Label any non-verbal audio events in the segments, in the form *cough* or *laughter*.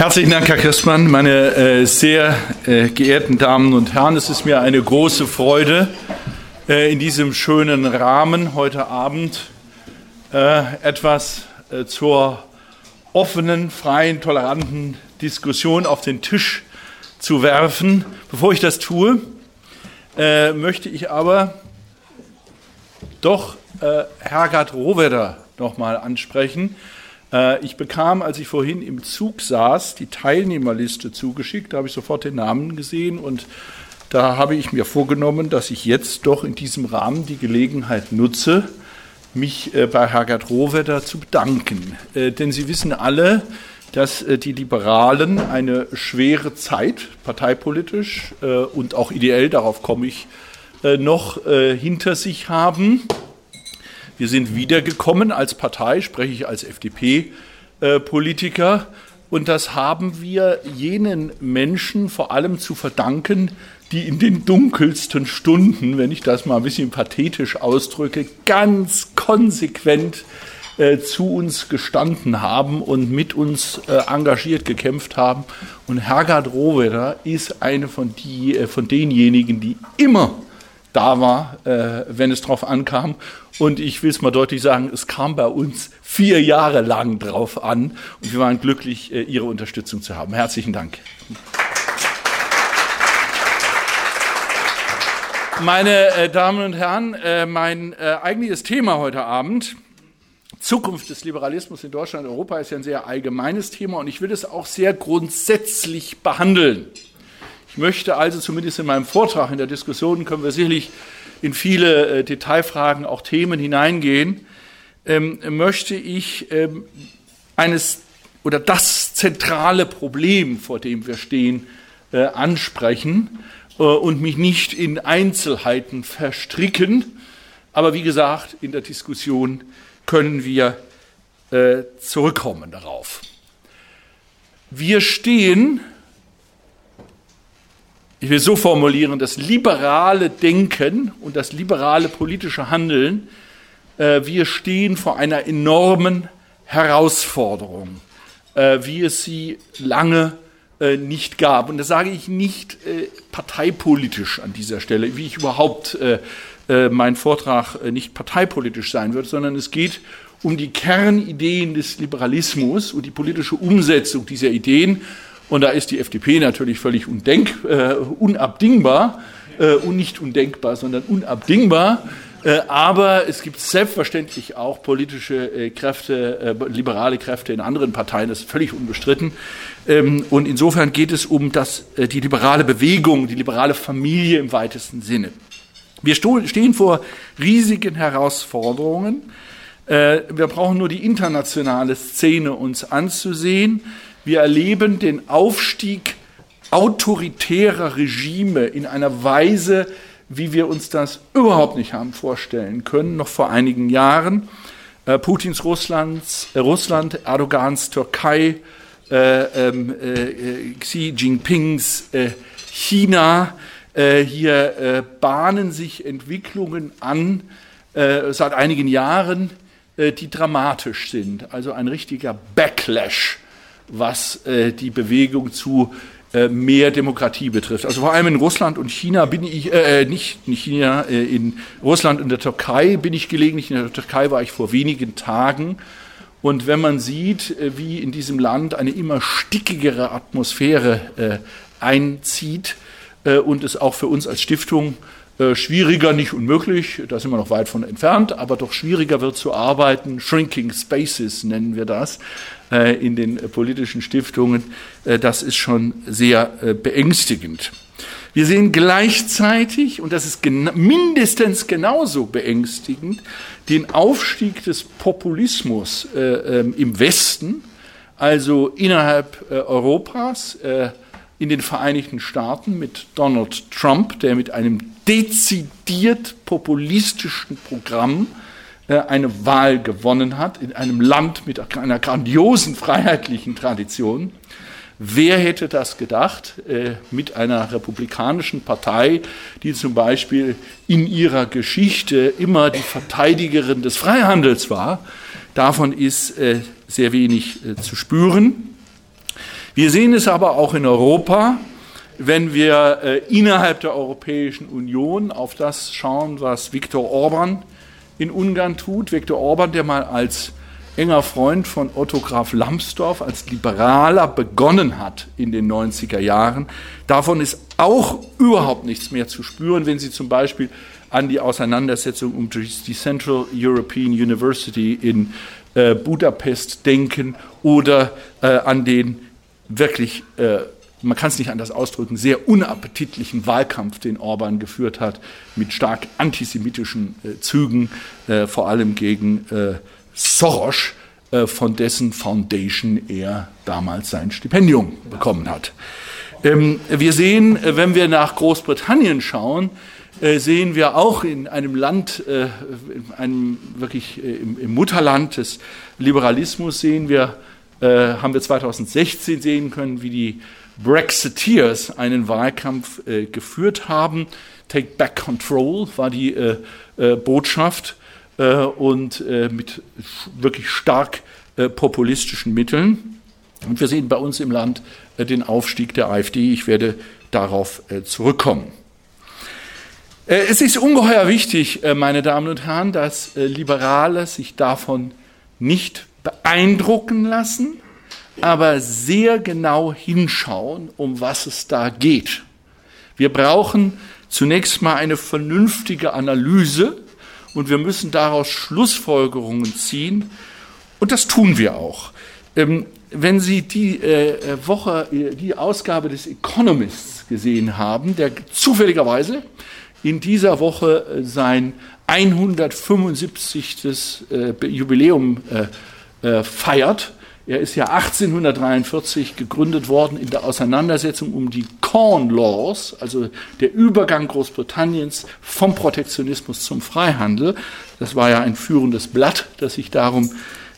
Herzlichen Dank, Herr Christmann. Meine äh, sehr äh, geehrten Damen und Herren, es ist mir eine große Freude, äh, in diesem schönen Rahmen heute Abend äh, etwas äh, zur offenen, freien, toleranten Diskussion auf den Tisch zu werfen. Bevor ich das tue, äh, möchte ich aber doch Hergard Rohwedder noch mal ansprechen ich bekam, als ich vorhin im Zug saß, die Teilnehmerliste zugeschickt. Da habe ich sofort den Namen gesehen und da habe ich mir vorgenommen, dass ich jetzt doch in diesem Rahmen die Gelegenheit nutze, mich äh, bei Hergert Rohwedder zu bedanken. Äh, denn Sie wissen alle, dass die Liberalen eine schwere Zeit, parteipolitisch und auch ideell, darauf komme ich noch, hinter sich haben. Wir sind wiedergekommen als Partei, spreche ich als FDP-Politiker. Und das haben wir jenen Menschen vor allem zu verdanken, die in den dunkelsten Stunden, wenn ich das mal ein bisschen pathetisch ausdrücke, ganz konsequent äh, zu uns gestanden haben und mit uns äh, engagiert gekämpft haben. Und Hergard Rohwedder ist eine von, die, äh, von denjenigen, die immer da war, äh, wenn es drauf ankam. Und ich will es mal deutlich sagen, es kam bei uns vier Jahre lang drauf an. Und wir waren glücklich, äh, Ihre Unterstützung zu haben. Herzlichen Dank. Meine äh, Damen und Herren, äh, mein äh, eigentliches Thema heute Abend, Zukunft des Liberalismus in Deutschland und Europa, ist ja ein sehr allgemeines Thema und ich will es auch sehr grundsätzlich behandeln. Ich möchte also zumindest in meinem Vortrag, in der Diskussion können wir sicherlich in viele äh, Detailfragen, auch Themen hineingehen, ähm, möchte ich ähm, eines oder das zentrale Problem, vor dem wir stehen, äh, ansprechen äh, und mich nicht in Einzelheiten verstricken. Aber wie gesagt, in der Diskussion können wir zurückkommen darauf. Wir stehen ich will so formulieren, das liberale Denken und das liberale politische Handeln, äh, wir stehen vor einer enormen Herausforderung, äh, wie es sie lange äh, nicht gab. Und das sage ich nicht parteipolitisch an dieser Stelle, wie ich überhaupt mein Vortrag nicht parteipolitisch sein wird, sondern es geht um die Kernideen des Liberalismus und die politische Umsetzung dieser Ideen und da ist die FDP natürlich völlig undenk, äh, unabdingbar äh, und nicht undenkbar, sondern unabdingbar. Äh, aber es gibt selbstverständlich auch politische äh, Kräfte, äh, liberale Kräfte in anderen Parteien, das ist völlig unbestritten. Ähm, und insofern geht es um das, äh, die liberale Bewegung, die liberale Familie im weitesten Sinne. Wir stehen vor riesigen Herausforderungen. Wir brauchen nur die internationale Szene uns anzusehen. Wir erleben den Aufstieg autoritärer Regime in einer Weise, wie wir uns das überhaupt nicht haben vorstellen können, noch vor einigen Jahren. Äh, Putins Russlands, äh, Russland, Erdogans Türkei, äh, ähm, äh Xi Jinpings äh, China. Äh, hier bahnen sich Entwicklungen an seit einigen Jahren, die dramatisch sind. Also ein richtiger Backlash was äh, die Bewegung zu äh, mehr Demokratie betrifft. Also vor allem in Russland und China bin ich, äh, äh nicht in China, äh, in Russland und der Türkei bin ich gelegentlich. In der Türkei war ich vor wenigen Tagen. Und wenn man sieht, äh, wie in diesem Land eine immer stickigere Atmosphäre äh, einzieht äh, und es auch für uns als Stiftung äh, schwieriger, nicht unmöglich, da sind wir noch weit von entfernt, aber doch schwieriger wird zu arbeiten. Shrinking Spaces nennen wir das in den politischen Stiftungen. Äh, das ist schon sehr beängstigend. Wir sehen gleichzeitig, und das ist gen mindestens genauso beängstigend, den Aufstieg des Populismus äh, ähm, im Westen, also innerhalb äh, Europas, äh, in den Vereinigten Staaten mit Donald Trump, der mit einem dezidiert populistischen Programm äh, eine Wahl gewonnen hat, in einem Land mit einer grandiosen freiheitlichen Tradition. Wer hätte das gedacht äh, mit einer republikanischen Partei, die zum Beispiel in ihrer Geschichte immer die Verteidigerin des Freihandels war? Davon ist äh, sehr wenig zu spüren. Wir sehen es aber auch in Europa, wenn wir äh, innerhalb der Europäischen Union auf das schauen, was Viktor Orban in Ungarn tut. Viktor Orban, der mal als enger Freund von Otto Graf Lambsdorff, als Liberaler begonnen hat in den 90er Jahren. Davon ist auch überhaupt nichts mehr zu spüren, wenn Sie zum Beispiel an die Auseinandersetzung um die Central European University in äh, Budapest denken oder äh, an den wirklich äh, man kann es nicht anders ausdrücken, sehr unappetitlichen Wahlkampf, den Orban geführt hat, mit stark antisemitischen äh, Zügen, äh, vor allem gegen äh, Soros, äh, von dessen Foundation er damals sein Stipendium bekommen hat. Ähm, wir sehen, äh, wenn wir nach Großbritannien schauen, äh, sehen wir auch in einem Land, in einem wirklich im, im Mutterland des Liberalismus sehen wir, haben wir 2016 sehen können, wie die Brexiteers einen Wahlkampf äh, geführt haben. Take Back Control war die äh, äh, Botschaft äh, und äh, mit wirklich stark äh, populistischen Mitteln. Und wir sehen bei uns im Land den Aufstieg der AfD. Ich werde darauf zurückkommen. Es ist ungeheuer wichtig, meine Damen und Herren, dass Liberale sich davon nicht beeindrucken lassen, aber sehr genau hinschauen, um was es da geht. Wir brauchen zunächst mal eine vernünftige Analyse und wir müssen daraus Schlussfolgerungen ziehen und das tun wir auch. Ähm, wenn Sie die äh, Woche, die Ausgabe des Economists gesehen haben, der zufälligerweise in dieser Woche äh, sein 175. Äh, Jubiläum feiert, er ist ja 1843 gegründet worden in der Auseinandersetzung um die Corn Laws, also der Übergang Großbritanniens vom Protektionismus zum Freihandel. Das war ja ein führendes Blatt, das sich darum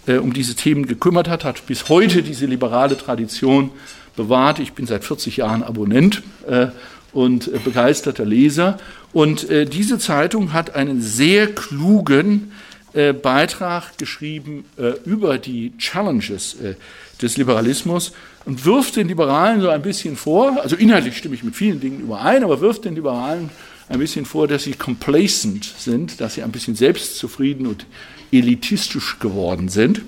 äh, um diese Themen gekümmert hat, hat bis heute diese liberale Tradition bewahrt. Ich bin seit 40 Jahren Abonnent äh, und äh, begeisterter Leser. Und äh, diese Zeitung hat einen sehr klugen äh, Beitrag geschrieben äh, über die Challenges äh, des Liberalismus und wirft den Liberalen so ein bisschen vor, also inhaltlich stimme ich mit vielen Dingen überein, aber wirft den Liberalen ein bisschen vor, dass sie complacent sind, dass sie ein bisschen selbstzufrieden und elitistisch geworden sind.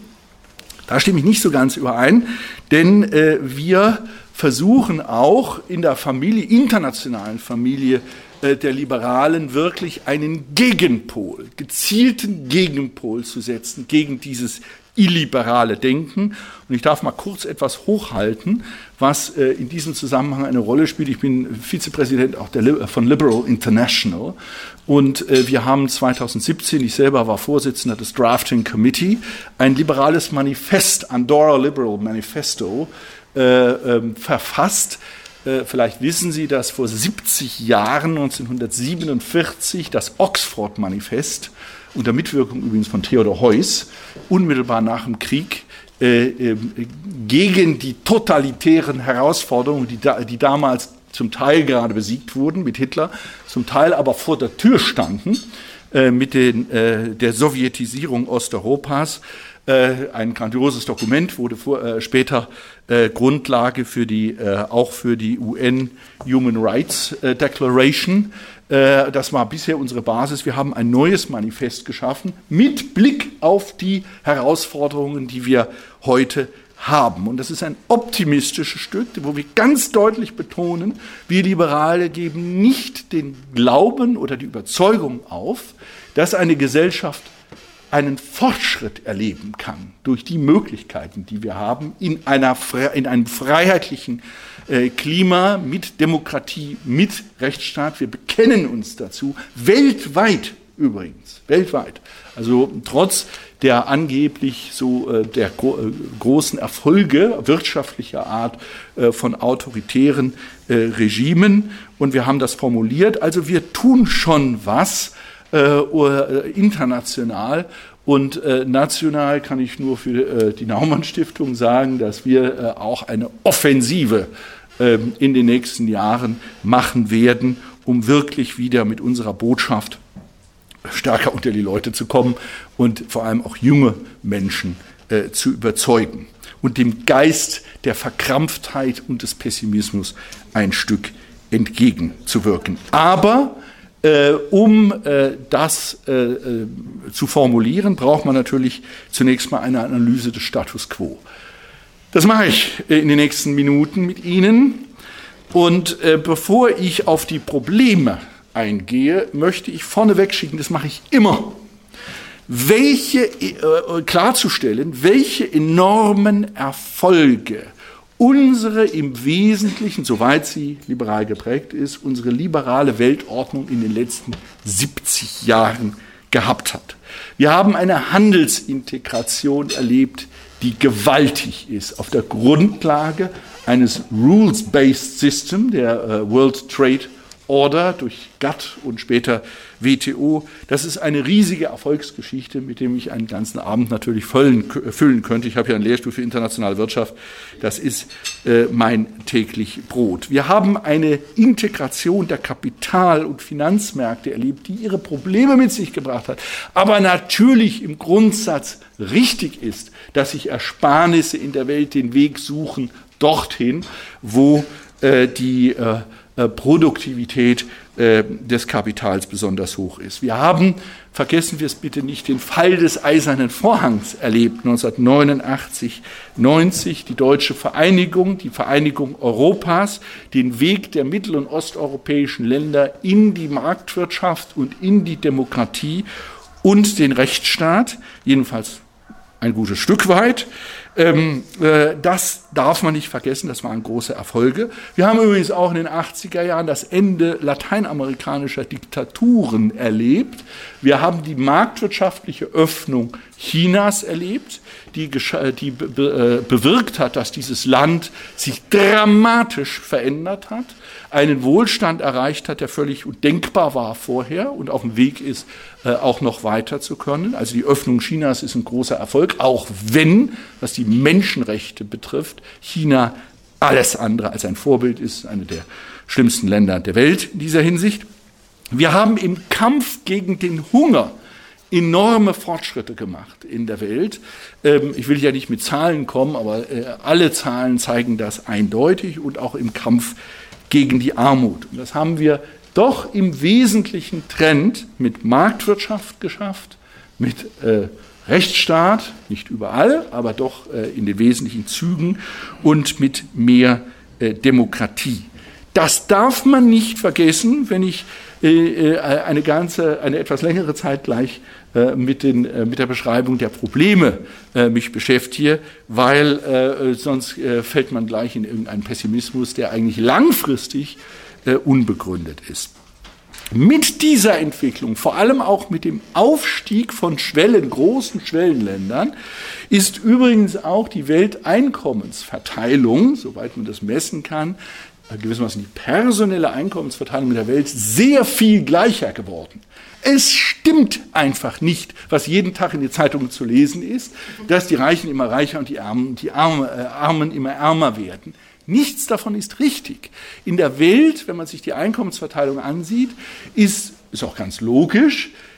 Da stimme ich nicht so ganz überein, denn äh, wir versuchen auch in der Familie, internationalen Familie der Liberalen wirklich einen Gegenpol, gezielten Gegenpol zu setzen gegen dieses illiberale Denken. Und ich darf mal kurz etwas hochhalten, was äh, in diesem Zusammenhang eine Rolle spielt. Ich bin Vizepräsident auch der, von Liberal International und äh, wir haben 2017, ich selber war Vorsitzender des Drafting Committee, ein liberales Manifest, Andorra Liberal Manifesto, äh, ähm, verfasst, äh, vielleicht wissen Sie, dass vor 70 Jahren, 1947, das Oxford-Manifest, unter Mitwirkung übrigens von Theodor Heuss, unmittelbar nach dem Krieg, äh, äh, gegen die totalitären Herausforderungen, die, da, die damals zum Teil gerade besiegt wurden mit Hitler, zum Teil aber vor der Tür standen äh, mit den, äh, der Sowjetisierung Osteuropas, äh, ein grandioses Dokument, wurde vor, äh, später äh, Grundlage für die, äh, auch für die UN Human Rights äh, Declaration. Äh, das war bisher unsere Basis. Wir haben ein neues Manifest geschaffen mit Blick auf die Herausforderungen, die wir heute haben. Und das ist ein optimistisches Stück, wo wir ganz deutlich betonen, wir Liberale geben nicht den Glauben oder die Überzeugung auf, dass eine Gesellschaft einen Fortschritt erleben kann durch die Möglichkeiten, die wir haben, in, einer, in einem freiheitlichen äh, Klima mit Demokratie, mit Rechtsstaat. Wir bekennen uns dazu, weltweit übrigens, weltweit. Also trotz der angeblich so äh, der äh, großen Erfolge wirtschaftlicher Art von autoritären Regimen. Und wir haben das formuliert. Also wir tun schon was, äh, äh, international. Und äh, national kann ich nur für äh, die Naumann Stiftung sagen, dass wir äh, auch eine Offensive äh, in den nächsten Jahren machen werden, um wirklich wieder mit unserer Botschaft stärker unter die Leute zu kommen und vor allem auch junge Menschen äh, zu überzeugen. und dem Geist der Verkrampftheit und des Pessimismus ein Stück entgegenzuwirken. Aber um äh, das äh, äh, zu formulieren, braucht man natürlich zunächst mal eine Analyse des Status quo. Das mache ich äh, in den nächsten Minuten mit Ihnen. Und äh, bevor ich auf die Probleme eingehe, möchte ich vorneweg schicken, das mache ich immer, welche, klarzustellen, welche enormen Erfolge unsere im Wesentlichen, soweit sie liberal geprägt ist, unsere liberale Weltordnung in den letzten 70 Jahren gehabt hat. Wir haben eine Handelsintegration erlebt, die gewaltig ist, auf der Grundlage eines Rules-Based System, der äh, World Trade Order durch GATT und später WTO. Das ist eine riesige Erfolgsgeschichte, mit dem ich einen ganzen Abend natürlich füllen, füllen könnte. Ich habe ja einen Lehrstuhl für internationale Wirtschaft. Das ist äh, mein täglich Brot. Wir haben eine Integration der Kapital- und Finanzmärkte erlebt, die ihre Probleme mit sich gebracht hat, aber natürlich im Grundsatz richtig ist, dass sich Ersparnisse in der Welt den Weg suchen dorthin, wo äh, die äh, äh, Produktivität äh, des Kapitals besonders hoch ist. Wir haben, vergessen wir es bitte nicht, den Fall des Eisernen Vorhangs erlebt, 1989, 90, die deutsche Vereinigung, die Vereinigung Europas, den Weg der mittel- und osteuropäischen Länder in die Marktwirtschaft und in die Demokratie und den Rechtsstaat, jedenfalls ein gutes Stück weit. Ähm, äh, das darf man nicht vergessen, das waren große Erfolge. Wir haben übrigens auch in den 80er Jahren das Ende lateinamerikanischer Diktaturen erlebt. Wir haben die marktwirtschaftliche Öffnung Chinas erlebt, die, die be äh, bewirkt hat, dass dieses Land sich dramatisch verändert hat einen Wohlstand erreicht hat, der völlig undenkbar war vorher und auf dem Weg ist, äh, auch noch weiter zu können. Also die Öffnung Chinas ist ein großer Erfolg, auch wenn, was die Menschenrechte betrifft, China alles andere als ein Vorbild ist, eine der schlimmsten Länder der Welt in dieser Hinsicht. Wir haben im Kampf gegen den Hunger enorme Fortschritte gemacht in der Welt. Ähm, ich will ja nicht mit Zahlen kommen, aber äh, alle Zahlen zeigen das eindeutig und auch im Kampf gegen die Armut. Und das haben wir doch im wesentlichen Trend mit Marktwirtschaft geschafft, mit äh, Rechtsstaat, nicht überall, aber doch äh, in den wesentlichen Zügen und mit mehr Demokratie. Das darf man nicht vergessen, wenn ich eine ganze, eine etwas längere Zeit gleich äh, mit, den, mit der Beschreibung der Probleme mich beschäftige, weil sonst fällt man gleich in irgendeinen Pessimismus, der eigentlich langfristig unbegründet ist. Mit dieser Entwicklung, vor allem auch mit dem Aufstieg von Schwellen, großen Schwellenländern, ist übrigens auch die Welteinkommensverteilung, soweit man das messen kann, gewissermaßen die personelle Einkommensverteilung in der Welt sehr viel gleicher geworden. Es stimmt einfach nicht, was jeden Tag in den Zeitungen zu lesen ist, dass die Reichen immer reicher und die Armen, die äh, Armen immer ärmer werden. Nichts davon ist richtig. In der Welt, wenn man sich die Einkommensverteilung ansieht, ist, ist auch ganz logisch, äh, äh,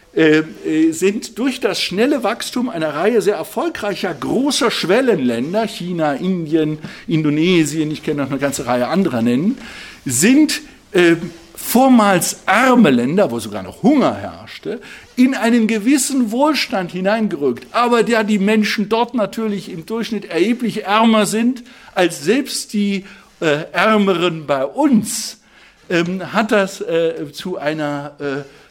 sind durch das schnelle Wachstum einer Reihe sehr erfolgreicher großer Schwellenländer, China, Indien, Indonesien, ich kann noch eine ganze Reihe anderer nennen, sind äh, vormals arme Länder, wo sogar noch Hunger herrschte, in einen gewissen Wohlstand hineingerückt. Aber da die Menschen dort natürlich im Durchschnitt erheblich ärmer sind als selbst die äh, Ärmeren bei uns, ähm, hat das äh, zu einer äh,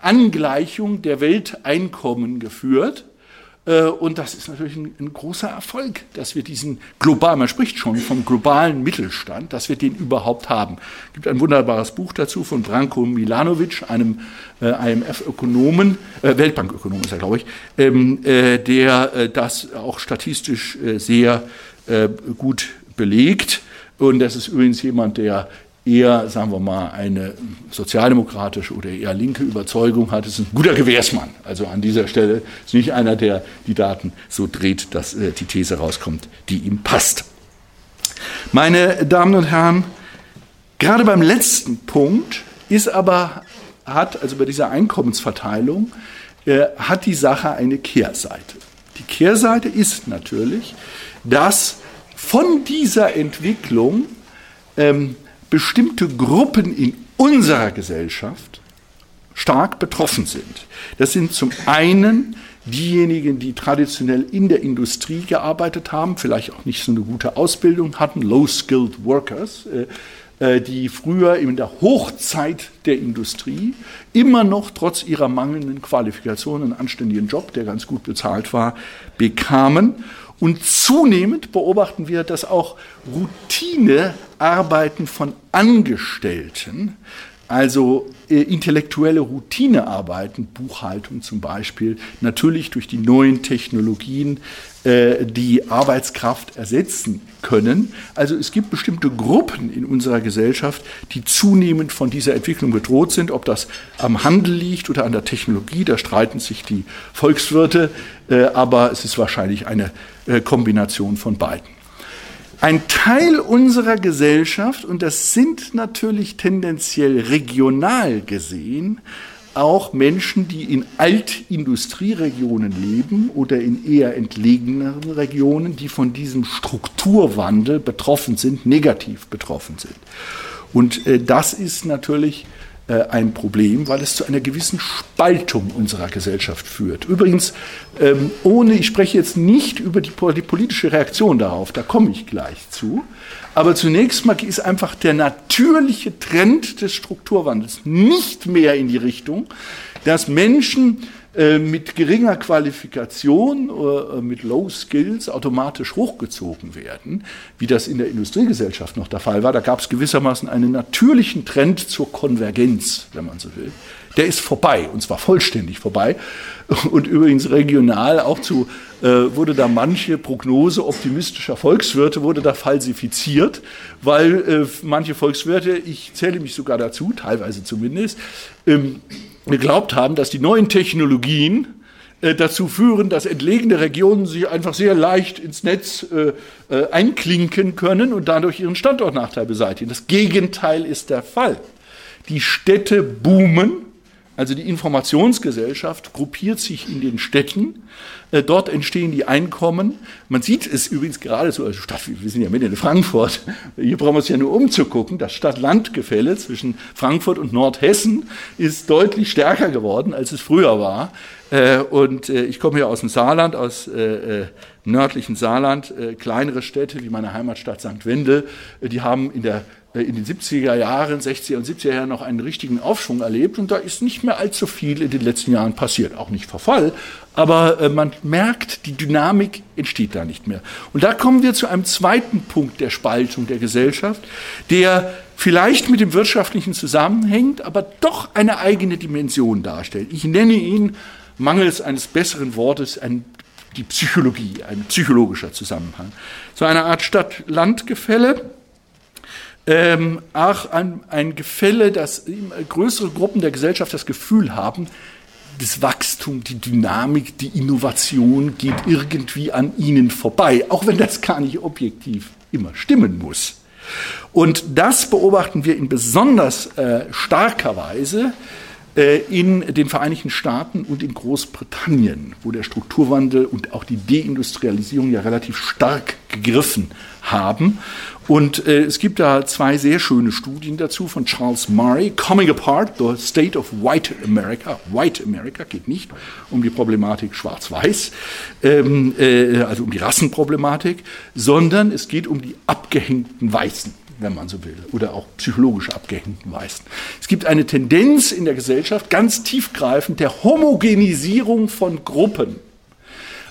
Angleichung der Welteinkommen geführt. Äh, und das ist natürlich ein, ein, großer Erfolg, dass wir diesen globalen, man spricht schon vom globalen Mittelstand, dass wir den überhaupt haben. Es gibt ein wunderbares Buch dazu von Branko Milanovic, einem äh, IMF-Ökonomen, äh, Weltbankökonom ist er, glaube ich, ähm, äh, der äh, das auch statistisch äh, sehr gut belegt. Und das ist übrigens jemand, der eher, sagen wir mal, eine sozialdemokratische oder eher linke Überzeugung hat, ist ein guter Gewährsmann. Also an dieser Stelle ist nicht einer, der die Daten so dreht, dass äh, die These rauskommt, die ihm passt. Meine Damen und Herren, gerade beim letzten Punkt ist aber, hat, also bei dieser Einkommensverteilung, äh, hat die Sache eine Kehrseite. Die Kehrseite ist natürlich, dass von dieser Entwicklung ähm, bestimmte Gruppen in unserer Gesellschaft stark betroffen sind. Das sind zum einen diejenigen, die traditionell in der Industrie gearbeitet haben, vielleicht auch nicht so eine gute Ausbildung hatten, low-skilled workers, äh, äh, die früher in der Hochzeit der Industrie immer noch trotz ihrer mangelnden Qualifikation einen anständigen Job, der ganz gut bezahlt war, bekamen. Und zunehmend beobachten wir, dass auch Routinearbeiten von Angestellten also äh, intellektuelle Routinearbeiten, Buchhaltung zum Beispiel, natürlich durch die neuen Technologien äh, die Arbeitskraft ersetzen können. Also es gibt bestimmte Gruppen in unserer Gesellschaft, die zunehmend von dieser Entwicklung bedroht sind. Ob das am Handel liegt oder an der Technologie, da streiten sich die Volkswirte, äh, aber es ist wahrscheinlich eine Kombination von beiden ein Teil unserer Gesellschaft, und das sind natürlich tendenziell regional gesehen, auch Menschen, die in Altindustrieregionen leben oder in eher entlegeneren Regionen, die von diesem Strukturwandel betroffen sind, negativ betroffen sind. Und äh, das ist natürlich äh, ein Problem, weil es zu einer gewissen Spaltung unserer Gesellschaft führt. Übrigens, ähm, ohne, ich spreche jetzt nicht über die, die politische Reaktion darauf, da komme ich gleich zu, aber zunächst mal ist einfach der natürliche Trend des Strukturwandels nicht mehr in die Richtung, dass Menschen mit geringer Qualifikation äh, mit Low Skills automatisch hochgezogen werden, wie das in der Industriegesellschaft noch der Fall war. Da gab es gewissermaßen einen natürlichen Trend zur Konvergenz, wenn man so will. Der ist vorbei, und zwar vollständig vorbei. *laughs* Und übrigens regional auch zu, äh, wurde da manche Prognose optimistischer Volkswirte wurde da falsifiziert, weil äh, manche Volkswirte, ich zähle mich sogar dazu, teilweise zumindest, ähm, geglaubt haben, dass die neuen Technologien äh, dazu führen, dass entlegene Regionen sich einfach sehr leicht ins Netz äh, äh, einklinken können und dadurch ihren Standortnachteil beseitigen. Das Gegenteil ist der Fall. Die Städte boomen, also die Informationsgesellschaft gruppiert sich in den Städten äh, dort entstehen die Einkommen. Man sieht es übrigens gerade so, also Stadt, wir sind ja mitten in Frankfurt, hier brauchen wir uns ja nur umzugucken, das Stadt-Land-Gefälle zwischen Frankfurt und Nordhessen ist deutlich stärker geworden, als es früher war. Äh, und äh, ich komme hier aus dem Saarland, aus nördlichen Saarland, kleinere Städte wie meine Heimatstadt St. Wendel, die haben in der in den 70er Jahren, 60er und 70er Jahren noch einen richtigen Aufschwung erlebt und da ist nicht mehr allzu viel in den letzten Jahren passiert. Auch nicht Verfall, aber äh, man merkt, die Dynamik entsteht da nicht mehr. Und da kommen wir zu einem zweiten Punkt der Spaltung der Gesellschaft, der vielleicht mit dem Wirtschaftlichen zusammenhängt, aber doch eine eigene Dimension darstellt. Ich nenne ihn mangels eines besseren Wortes ein die Psychologie, ein psychologischer Zusammenhang. So eine Art Stadt-Land-Gefälle, ähm, auch ein, ein Gefälle, dass größere Gruppen der Gesellschaft das Gefühl haben, das Wachstum, die Dynamik, die Innovation geht irgendwie an ihnen vorbei, auch wenn das gar nicht objektiv immer stimmen muss. Und das beobachten wir in besonders äh, starker Weise äh, in den Vereinigten Staaten und in Großbritannien, wo der Strukturwandel und auch die Deindustrialisierung ja relativ stark gegriffen haben. Und äh, es gibt da zwei sehr schöne Studien dazu von Charles Murray, Coming Apart, The State of White America. White America geht nicht um die Problematik Schwarz-Weiß, ähm, äh, also um die Rassenproblematik, sondern es geht um die abgehängten Weißen wenn man so will, oder auch psychologisch abgehängten Weißen. Es gibt eine Tendenz in der Gesellschaft, ganz tiefgreifend, der Homogenisierung von Gruppen.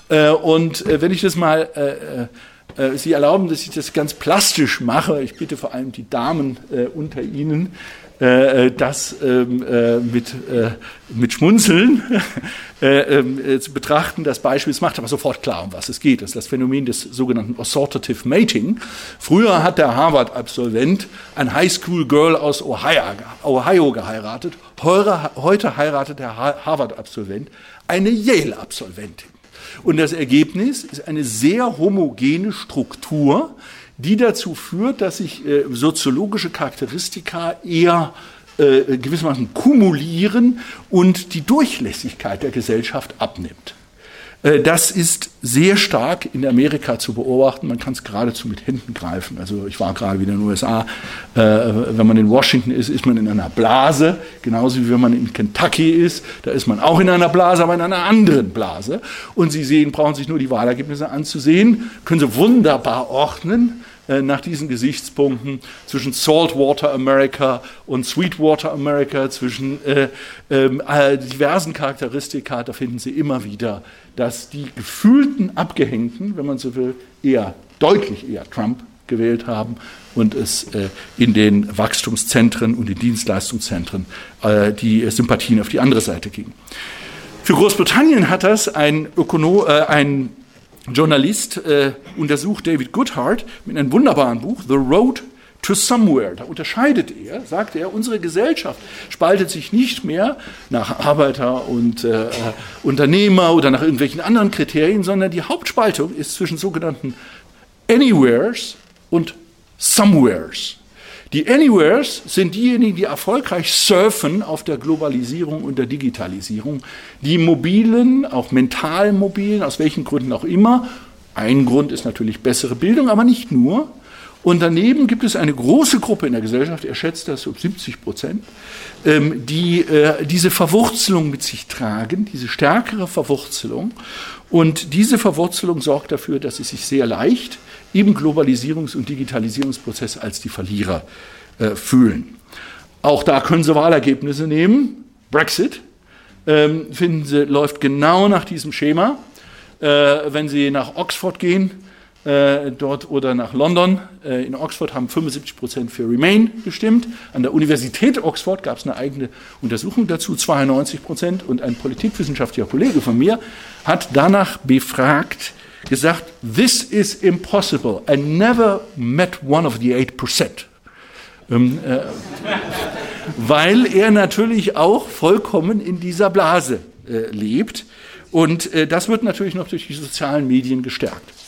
Äh, und äh, wenn ich das mal äh, Sie erlauben, dass ich das ganz plastisch mache. Ich bitte vor allem die Damen äh, unter Ihnen, äh, äh das ähm, äh, mit, äh, mit Schmunzeln *laughs* ähm, zu betrachten. Das Beispiel, es macht aber sofort klar, um was es geht. Das ist das Phänomen des sogenannten Assortative Mating. Früher hat der Harvard-Absolvent ein Highschool-Girl aus Ohio geheiratet. Heute heiratet der Harvard-Absolvent eine Yale-Absolventin. Und das Ergebnis ist eine sehr homogene Struktur, die dazu führt, dass sich äh, soziologische Charakteristika eher äh, gewissermaßen kumulieren und die Durchlässigkeit der Gesellschaft abnimmt. Äh, das ist sehr stark in Amerika zu beobachten. Man kann es geradezu mit Händen greifen. Also ich war gerade wieder in den USA. Äh, wenn man in Washington ist, ist man in einer Blase. Genauso wie wenn man in Kentucky ist. Da ist man auch in einer Blase, aber in einer anderen Blase. Und Sie sehen, brauchen sich nur die Wahlergebnisse anzusehen, können Sie wunderbar ordnen nach diesen Gesichtspunkten zwischen Saltwater America und Sweetwater America, zwischen äh, ähm, äh, diversen Charakteristika, da finden Sie immer wieder, dass die gefühlten Abgehängten, wenn man so will, eher deutlich eher Trump gewählt haben und es äh, in den Wachstumszentren und den Dienstleistungszentren äh, die Sympathien auf die andere Seite ging. Für Großbritannien hat das ein, Ökono äh, ein Journalist äh, untersucht David Goodhart mit einem wunderbaren Buch, The Road to Somewhere. Da unterscheidet er, sagt er, unsere Gesellschaft spaltet sich nicht mehr nach Arbeiter und äh, Unternehmer oder nach irgendwelchen anderen Kriterien, sondern die Hauptspaltung ist zwischen sogenannten Anywheres und Somewheres. Die Anywheres sind diejenigen, die erfolgreich surfen auf der Globalisierung und der Digitalisierung. Die mobilen, auch mental mobilen, aus welchen Gründen auch immer. Ein Grund ist natürlich bessere Bildung, aber nicht nur. Und daneben gibt es eine große Gruppe in der Gesellschaft, er schätzt das um 70 Prozent, ähm, die äh, diese Verwurzelung mit sich tragen, diese stärkere Verwurzelung. Und diese Verwurzelung sorgt dafür, dass sie sich sehr leicht im Globalisierungs- und Digitalisierungsprozess als die Verlierer äh, fühlen. Auch da können Sie Wahlergebnisse nehmen. Brexit, ähm, finden Sie, läuft genau nach diesem Schema. Äh, wenn Sie nach Oxford gehen, äh, dort oder nach London. Äh, in Oxford haben 75 Prozent für Remain gestimmt. An der Universität Oxford gab es eine eigene Untersuchung dazu, 92 Prozent. Und ein politikwissenschaftlicher Kollege von mir hat danach befragt, gesagt, this is impossible. I never met one of the 8%. Ähm, äh, weil er natürlich auch vollkommen in dieser Blase äh, lebt. Und äh, das wird natürlich noch durch die sozialen Medien gestärkt.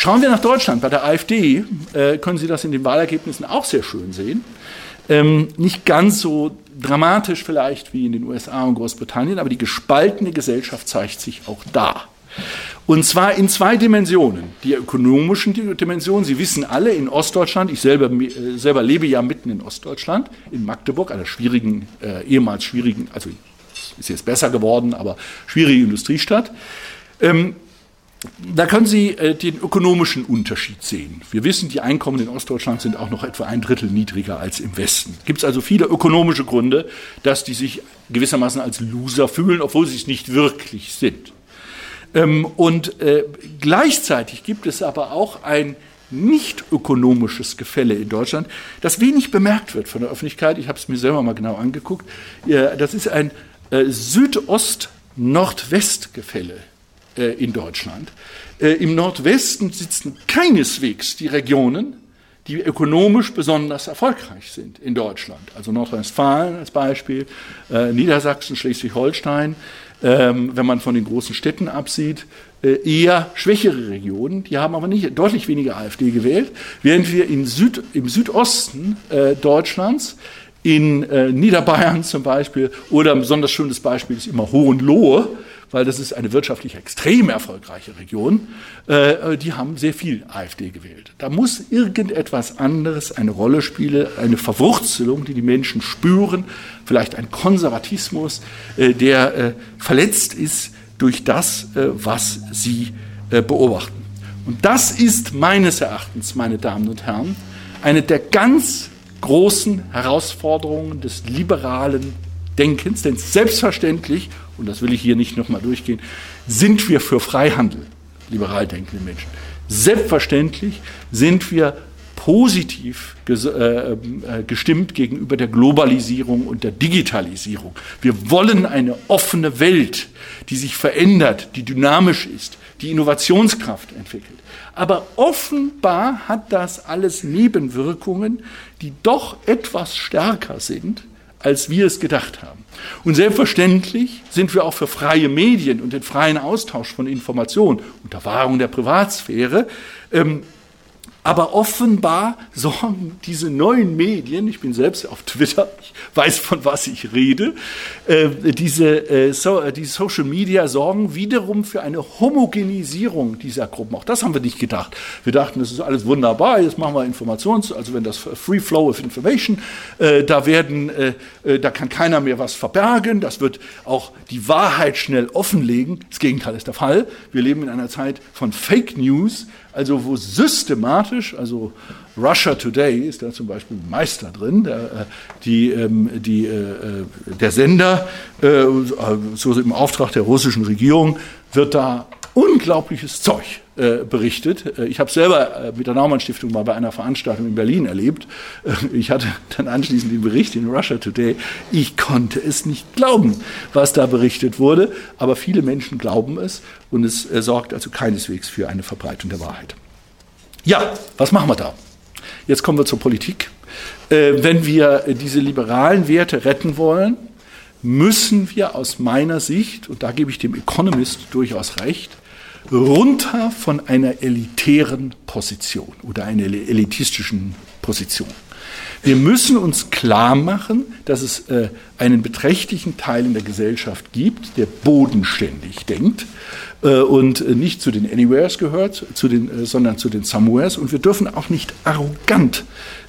Schauen wir nach Deutschland. Bei der AfD äh, können Sie das in den Wahlergebnissen auch sehr schön sehen. Ähm, nicht ganz so dramatisch vielleicht wie in den USA und Großbritannien, aber die gespaltene Gesellschaft zeigt sich auch da. Und zwar in zwei Dimensionen. Die ökonomischen Dimensionen, Sie wissen alle, in Ostdeutschland, ich selber, äh, selber lebe ja mitten in Ostdeutschland, in Magdeburg, einer schwierigen, äh, ehemals schwierigen, also ist jetzt besser geworden, aber schwierige Industriestadt. Ähm, da können Sie äh, den ökonomischen Unterschied sehen. Wir wissen, die Einkommen in Ostdeutschland sind auch noch etwa ein Drittel niedriger als im Westen. Gibt es also viele ökonomische Gründe, dass die sich gewissermaßen als Loser fühlen, obwohl sie es nicht wirklich sind. Ähm, und äh, gleichzeitig gibt es aber auch ein nicht ökonomisches Gefälle in Deutschland, das wenig bemerkt wird von der Öffentlichkeit. Ich habe es mir selber mal genau angeguckt. Das ist ein äh, Südost-Nordwest-Gefälle äh, in Deutschland. Im Nordwesten sitzen keineswegs die Regionen, die ökonomisch besonders erfolgreich sind in Deutschland. Also Nordrhein-Westfalen als Beispiel, Niedersachsen, Schleswig-Holstein, ähm, wenn man von den großen Städten absieht, äh, eher schwächere Regionen. Die haben aber nicht deutlich weniger AfD gewählt, während wir in Süd, im Südosten äh, Deutschlands in äh, Niederbayern zum Beispiel oder ein besonders schönes Beispiel ist immer Hohenlohe, weil das ist eine wirtschaftlich extrem erfolgreiche Region, äh, die haben sehr viel AfD gewählt. Da muss irgendetwas anderes eine Rolle spielen, eine Verwurzelung, die die Menschen spüren, vielleicht ein Konservatismus, äh, der äh, verletzt ist durch das, äh, was sie äh, beobachten. Und das ist meines Erachtens, meine Damen und Herren, eine der ganz großen Herausforderungen des liberalen Denkens, denn selbstverständlich und das will ich hier nicht nochmal durchgehen, sind wir für Freihandel, liberal denkende Menschen. Selbstverständlich sind wir positiv äh, äh, gestimmt gegenüber der Globalisierung und der Digitalisierung. Wir wollen eine offene Welt, die sich verändert, die dynamisch ist, die Innovationskraft entwickelt. Aber offenbar hat das alles Nebenwirkungen, die doch etwas stärker sind, als wir es gedacht haben. Und selbstverständlich sind wir auch für freie Medien und den freien Austausch von Informationen unter Wahrung der Privatsphäre. Ähm, Aber offenbar sorgen diese neuen Medien, ich bin selbst auf Twitter, ich weiß von was ich rede, äh, diese, äh, äh, die Social Media sorgen wiederum für eine Homogenisierung dieser Gruppen. Auch das haben wir nicht gedacht. Wir dachten, das ist alles wunderbar, jetzt machen wir Informations, also wenn das Free Flow of Information, da werden, da kann keiner mehr was verbergen, das wird auch die Wahrheit schnell offenlegen. Das Gegenteil ist der Fall. Wir leben in einer Zeit von Fake News, also wo systematisch, also Russia Today ist da zum Beispiel Meister drin, der, äh, die, ähm, die, äh, äh, der Sender, so im Auftrag der russischen Regierung, wird da unglaubliches Zeug äh, berichtet. Ich habe selber äh, mit der Naumann Stiftung mal bei einer Veranstaltung in Berlin erlebt. Äh, ich hatte *laughs* dann anschließend den Bericht in Russia Today. Ich konnte es nicht glauben, was da berichtet wurde, aber viele Menschen glauben es und es sorgt also keineswegs für eine Verbreitung der Wahrheit. Ja, was machen wir da? Jetzt kommen wir zur Politik. Wenn wir diese liberalen Werte retten wollen, müssen wir aus meiner Sicht, und da gebe ich dem Economist durchaus recht, runter von einer elitären Position oder einer elitistischen Position. Wir müssen uns klar machen, dass es äh, einen beträchtlichen Teil in der Gesellschaft gibt, der bodenständig denkt äh, und äh, nicht zu den Anywheres gehört, zu den, äh, sondern zu den Somewheres. Und wir dürfen auch nicht arrogant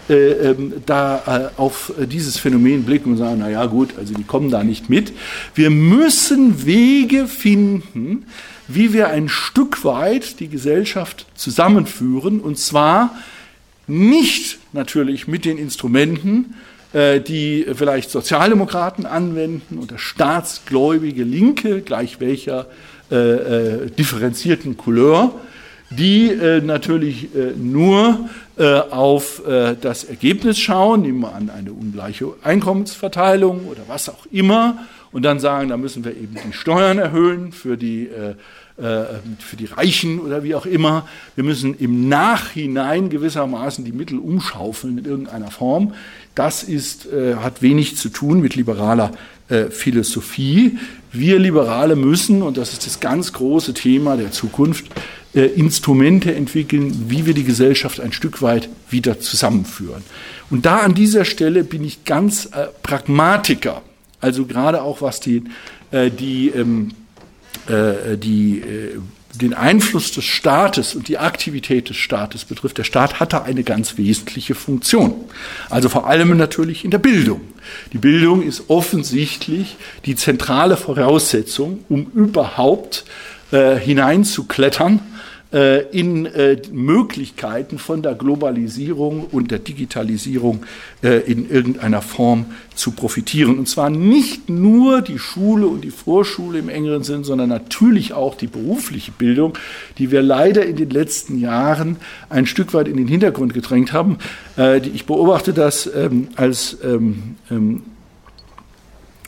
äh, ähm, da äh, auf dieses Phänomen blicken und sagen, na ja, gut, also die kommen da nicht mit. Wir müssen Wege finden, wie wir ein Stück weit die Gesellschaft zusammenführen, und zwar nicht natürlich mit den Instrumenten, äh, die vielleicht Sozialdemokraten anwenden oder staatsgläubige Linke, gleich welcher äh, äh, differenzierten Couleur, die äh, natürlich äh, nur auf das Ergebnis schauen, nehmen wir an eine ungleiche Einkommensverteilung oder was auch immer, und dann sagen, da müssen wir eben die Steuern erhöhen für die, äh, äh, für die Reichen oder wie auch immer. Wir müssen im Nachhinein gewissermaßen die Mittel umschaufeln in irgendeiner Form. Das ist, äh, hat wenig zu tun mit liberaler äh, Philosophie. Wir Liberale müssen, und das ist das ganz große Thema der Zukunft, äh, Instrumente entwickeln, wie wir die Gesellschaft ein Stück weit wieder zusammenführen. Und da an dieser Stelle bin ich ganz äh, Pragmatiker. Also gerade auch was die, äh, die, ähm, äh, die, äh, den Einfluss des Staates und die Aktivität des Staates betrifft. Der Staat hatte eine ganz wesentliche Funktion. Also vor allem natürlich in der Bildung. Die Bildung ist offensichtlich die zentrale Voraussetzung, um überhaupt äh, hineinzuklettern äh, in äh, Möglichkeiten von der Globalisierung und der Digitalisierung äh, in irgendeiner Form zu profitieren. Und zwar nicht nur die Schule und die Vorschule im engeren Sinn, sondern natürlich auch die berufliche Bildung, die wir leider in den letzten Jahren ein Stück weit in den Hintergrund gedrängt haben. Ich beobachte das ähm, als ähm, ähm,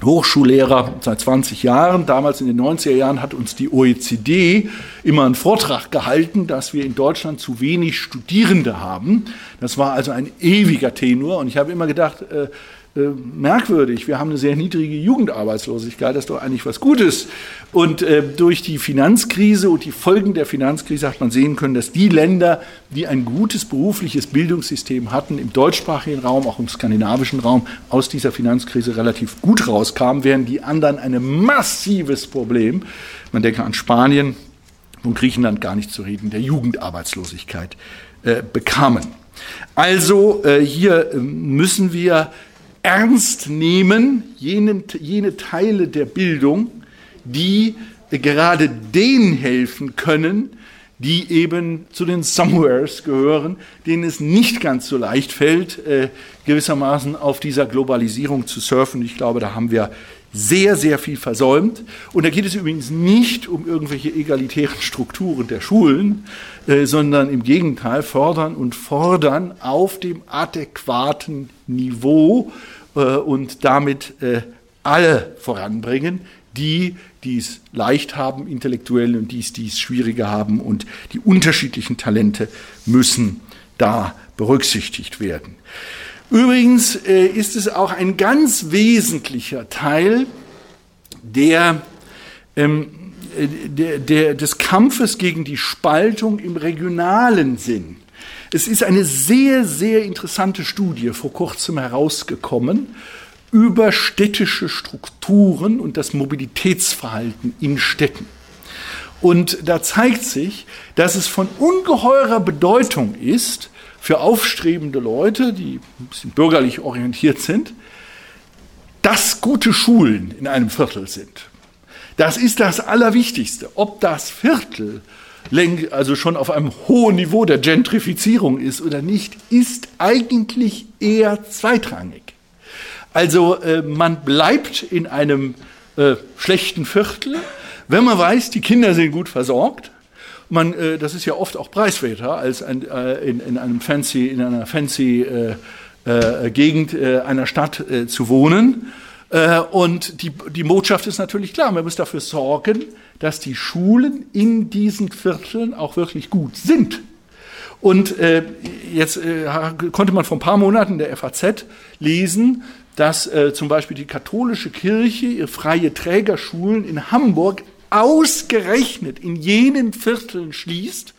Hochschullehrer seit 20 Jahren. Damals in den 90er Jahren hat uns die OECD immer einen Vortrag gehalten, dass wir in Deutschland zu wenig Studierende haben. Das war also ein ewiger Tenor. Und ich habe immer gedacht, äh, äh, merkwürdig. Wir haben eine sehr niedrige Jugendarbeitslosigkeit, das ist doch eigentlich was Gutes. Und äh, durch die Finanzkrise und die Folgen der Finanzkrise hat man sehen können, dass die Länder, die ein gutes berufliches Bildungssystem hatten, im deutschsprachigen Raum, auch im skandinavischen Raum, aus dieser Finanzkrise relativ gut rauskamen, während die anderen ein massives Problem, man denke an Spanien und Griechenland gar nicht zu reden, der Jugendarbeitslosigkeit äh, bekamen. Also äh, hier äh, müssen wir ernst nehmen, jene, jene Teile der Bildung, die gerade denen helfen können, die eben zu den Somewheres gehören, denen es nicht ganz so leicht fällt, äh, gewissermaßen auf dieser Globalisierung zu surfen. Ich glaube, da haben wir sehr, sehr viel versäumt. Und da geht es übrigens nicht um irgendwelche egalitären Strukturen der Schulen, äh, sondern im Gegenteil fördern und fordern auf dem adäquaten Niveau äh, und damit äh, alle voranbringen, die dies leicht haben, intellektuell und dies dies schwieriger haben und die unterschiedlichen Talente müssen da berücksichtigt werden. Übrigens äh, ist es auch ein ganz wesentlicher Teil der, ähm, äh, der, der, des Kampfes gegen die Spaltung im regionalen Sinn. Es ist eine sehr, sehr interessante Studie vor kurzem herausgekommen über städtische Strukturen und das Mobilitätsverhalten in Städten. Und da zeigt sich, dass es von ungeheurer Bedeutung ist für aufstrebende Leute, die ein bisschen bürgerlich orientiert sind, dass gute Schulen in einem Viertel sind. Das ist das Allerwichtigste. Ob das Viertel also schon auf einem hohen Niveau der Gentrifizierung ist oder nicht, ist eigentlich eher zweitrangig. Also äh, man bleibt in einem äh, schlechten Viertel, wenn man weiß, die Kinder sind gut versorgt. Man, äh, das ist ja oft auch preiswerter als ein, äh, in, in, einem fancy, in einer fancy äh, äh, Gegend einer Stadt zu wohnen. und die, die Botschaft ist natürlich klar, man muss dafür sorgen, dass die Schulen in diesen Vierteln auch wirklich gut sind. Und äh, jetzt äh, konnte man vor ein paar Monaten in der FAZ lesen, dass äh, zum Beispiel die katholische Kirche ihre freie Trägerschulen in Hamburg ausgerechnet in jenen Vierteln schließt,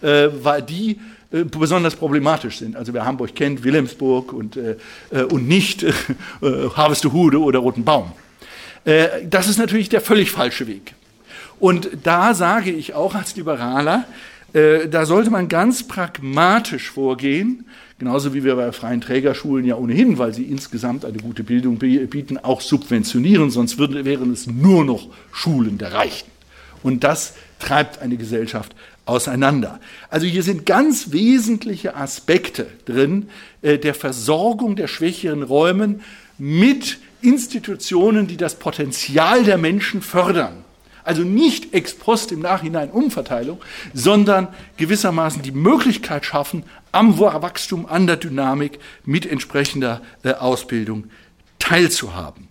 äh, weil die äh, besonders problematisch sind. Also wer Hamburg kennt, Wilhelmsburg und, äh, äh und nicht äh, Harvestehude oder Roten Baum. Äh, das ist natürlich der völlig falsche Weg. Und da sage ich auch als Liberaler, äh, da sollte man ganz pragmatisch vorgehen, genauso wie wir bei freien Trägerschulen ja ohnehin, weil sie insgesamt eine gute Bildung bieten, auch subventionieren, sonst würden, wären es nur noch Schulen der Reichen. Und das treibt eine Gesellschaft auseinander. Also hier sind ganz wesentliche Aspekte drin äh, der Versorgung der schwächeren Räumen mit Institutionen, die das Potenzial der Menschen fördern. Also nicht ex post im Nachhinein Umverteilung, sondern gewissermaßen die Möglichkeit schaffen, am Wachstum, an der Dynamik mit entsprechender äh, Ausbildung teilzuhaben.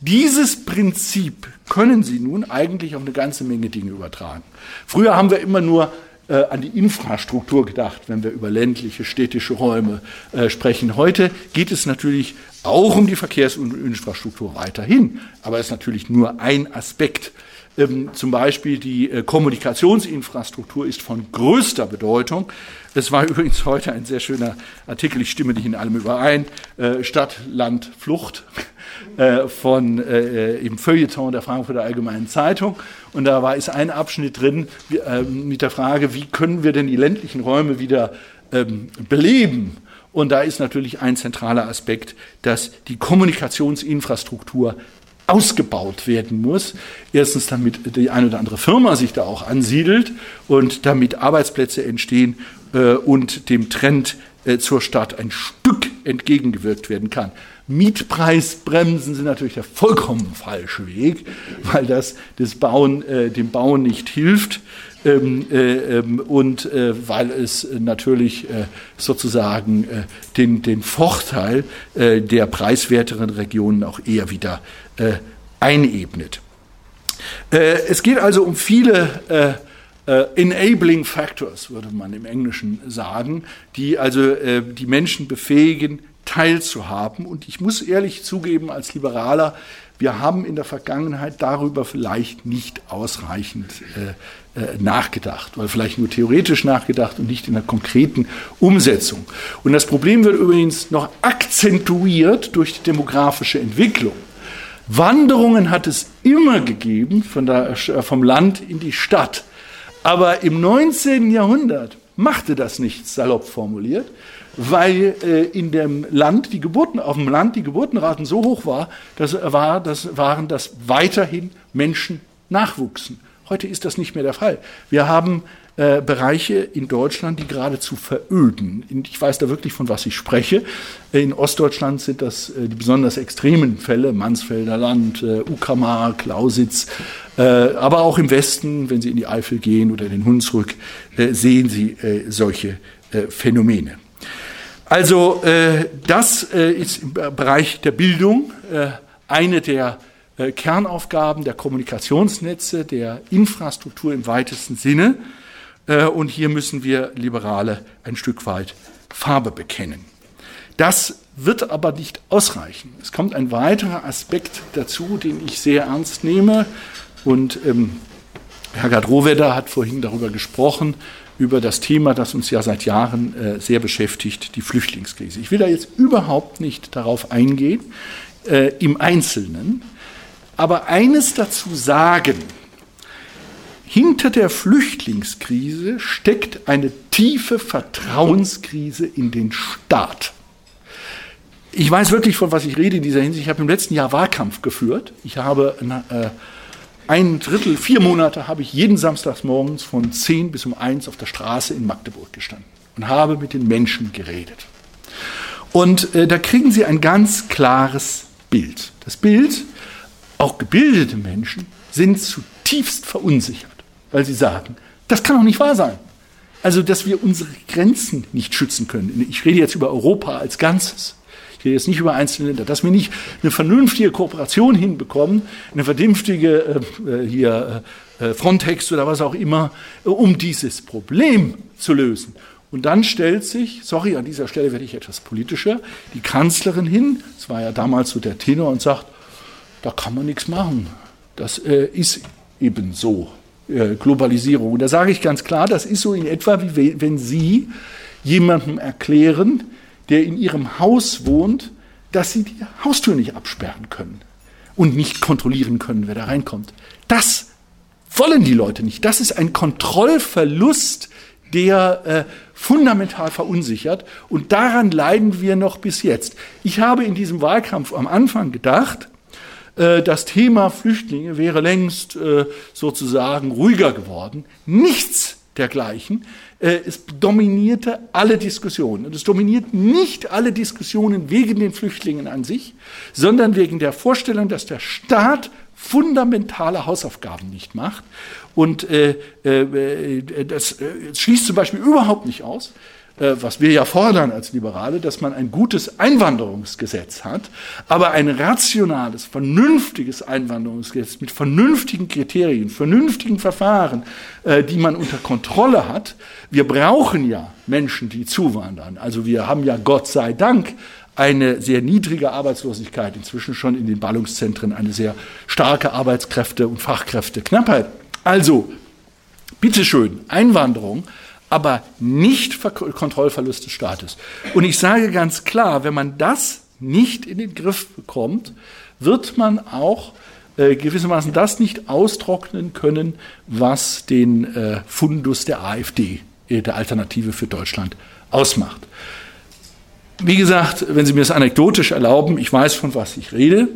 Dieses Prinzip können Sie nun eigentlich auf eine ganze Menge Dinge übertragen. Früher haben wir immer nur äh, an die Infrastruktur gedacht, wenn wir über ländliche, städtische Räume äh, sprechen. Heute geht es natürlich auch um die Verkehrsinfrastruktur weiterhin, aber es ist natürlich nur ein Aspekt ähm, zum Beispiel die äh, Kommunikationsinfrastruktur ist von größter Bedeutung. Es war *laughs* übrigens heute ein sehr schöner Artikel, ich stimme nicht in allem überein, äh, Stadt, Land, Flucht *laughs* äh, von, äh, im Feuilleton der Frankfurter Allgemeinen Zeitung. Und da war ist ein Abschnitt drin wie, äh, mit der Frage, wie können wir denn die ländlichen Räume wieder ähm, beleben? Und da ist natürlich ein zentraler Aspekt, dass die Kommunikationsinfrastruktur ausgebaut werden muss. Erstens, damit die eine oder andere Firma sich da auch ansiedelt und damit Arbeitsplätze entstehen äh, und dem Trend äh, zur Stadt ein Stück entgegengewirkt werden kann. Mietpreisbremsen sind natürlich der vollkommen falsche Weg, weil das das Bauen, äh, dem Bauen nicht hilft ähm, äh, ähm, und äh, weil es natürlich äh, sozusagen äh, den, den Vorteil äh, der preiswerteren Regionen auch eher wieder einebnet. Es geht also um viele enabling factors, würde man im Englischen sagen, die also die Menschen befähigen, teilzuhaben. Und ich muss ehrlich zugeben, als Liberaler, wir haben in der Vergangenheit darüber vielleicht nicht ausreichend äh, äh, nachgedacht, oder vielleicht nur theoretisch nachgedacht und nicht in der konkreten Umsetzung. Und das Problem wird übrigens noch akzentuiert durch die demografische Entwicklung. Wanderungen hat es immer gegeben von der, äh, vom Land in die Stadt. Aber im 19. Jahrhundert machte das nichts, salopp formuliert, weil äh, in dem Land die Geburten, auf dem Land die Geburtenraten so hoch war, dass, war, das waren, dass weiterhin Menschen nachwuchsen. Heute ist das nicht mehr der Fall. Wir haben äh, Bereiche in Deutschland, die geradezu veröden. Ich weiß da wirklich, von was ich spreche. In Ostdeutschland sind das äh, die besonders extremen Fälle, Mansfelder Land, äh, Uckermark, Lausitz, äh, aber auch im Westen, wenn Sie in die Eifel gehen oder in den Hunsrück, äh, sehen Sie äh, solche Phänomene. Also das ist im Bereich der Bildung eine der Kernaufgaben der Kommunikationsnetze, der Infrastruktur im weitesten Sinne. Äh, und hier müssen wir Liberale ein Stück weit Farbe bekennen. Das wird aber nicht ausreichen. Es kommt ein weiterer Aspekt dazu, den ich sehr ernst nehme. Und ähm, Herr Rohwedder hat vorhin darüber gesprochen, über das Thema, das uns ja seit Jahren äh, sehr beschäftigt, die Flüchtlingskrise. Ich will da jetzt überhaupt nicht darauf eingehen, äh, im Einzelnen, aber eines dazu sagen. Hinter der Flüchtlingskrise steckt eine tiefe Vertrauenskrise in den Staat. Ich weiß wirklich, von was ich rede in dieser Hinsicht. Ich habe im letzten Jahr Wahlkampf geführt. Ich habe äh, ein Drittel, vier Monate habe ich jeden Samstagsmorgens von 10 bis um 1 auf der Straße in Magdeburg gestanden und habe mit den Menschen geredet. Und äh, da kriegen Sie ein ganz klares Bild. Das Bild, auch gebildete Menschen sind zutiefst verunsichert, weil sie sagen, das kann doch nicht wahr sein. Also, dass wir unsere Grenzen nicht schützen können. Ich rede jetzt über Europa als Ganzes. Rede jetzt nicht über einzelne Länder. Dass wir nicht eine vernünftige Kooperation hinbekommen, eine vernünftige äh, äh hier äh, Frontex oder was auch immer, äh, um dieses Problem zu lösen. Und dann stellt sich, sorry, an dieser Stelle werde ich etwas politischer, die Kanzlerin hin, das war ja damals so der Tenor, und sagt, da kann man nichts machen. Das äh, ist eben so, äh, Globalisierung. Und da sage ich ganz klar, das ist so in etwa, wie wenn Sie jemandem erklären, der in Ihrem Haus wohnt, dass Sie die Haustür nicht absperren können und nicht kontrollieren können, wer da reinkommt. Das wollen die Leute nicht. Das ist ein Kontrollverlust, der äh, fundamental verunsichert. Und daran leiden wir noch bis jetzt. Ich habe in diesem Wahlkampf am Anfang gedacht, äh, das Thema Flüchtlinge wäre längst äh, sozusagen ruhiger geworden. Nichts dergleichen. Äh, es dominierte alle Diskussionen. Und es dominiert nicht alle Diskussionen wegen den Flüchtlingen an sich, sondern wegen der Vorstellung, dass der Staat fundamentale Hausaufgaben nicht macht. Und äh, äh, das äh, schließt zum Beispiel überhaupt nicht aus, äh, was wir ja fordern als Liberale, dass man ein gutes Einwanderungsgesetz hat, aber ein rationales, vernünftiges Einwanderungsgesetz mit vernünftigen Kriterien, vernünftigen Verfahren, äh, die man unter Kontrolle hat. Wir brauchen ja Menschen, die zuwandern. Also wir haben ja Gott sei Dank eine sehr niedrige Arbeitslosigkeit, inzwischen schon in den Ballungszentren eine sehr starke Arbeitskräfte- und Fachkräfteknappheit. Also, bitteschön, Einwanderung, aber nicht Kontrollverlust des Staates. Und ich sage ganz klar, wenn man das nicht in den Griff bekommt, wird man auch äh, gewissermaßen das nicht austrocknen können, was den äh, Fundus der AfD, äh, der Alternative für Deutschland, ausmacht. Wie gesagt, wenn Sie mir das anekdotisch erlauben, ich weiß, von was ich rede.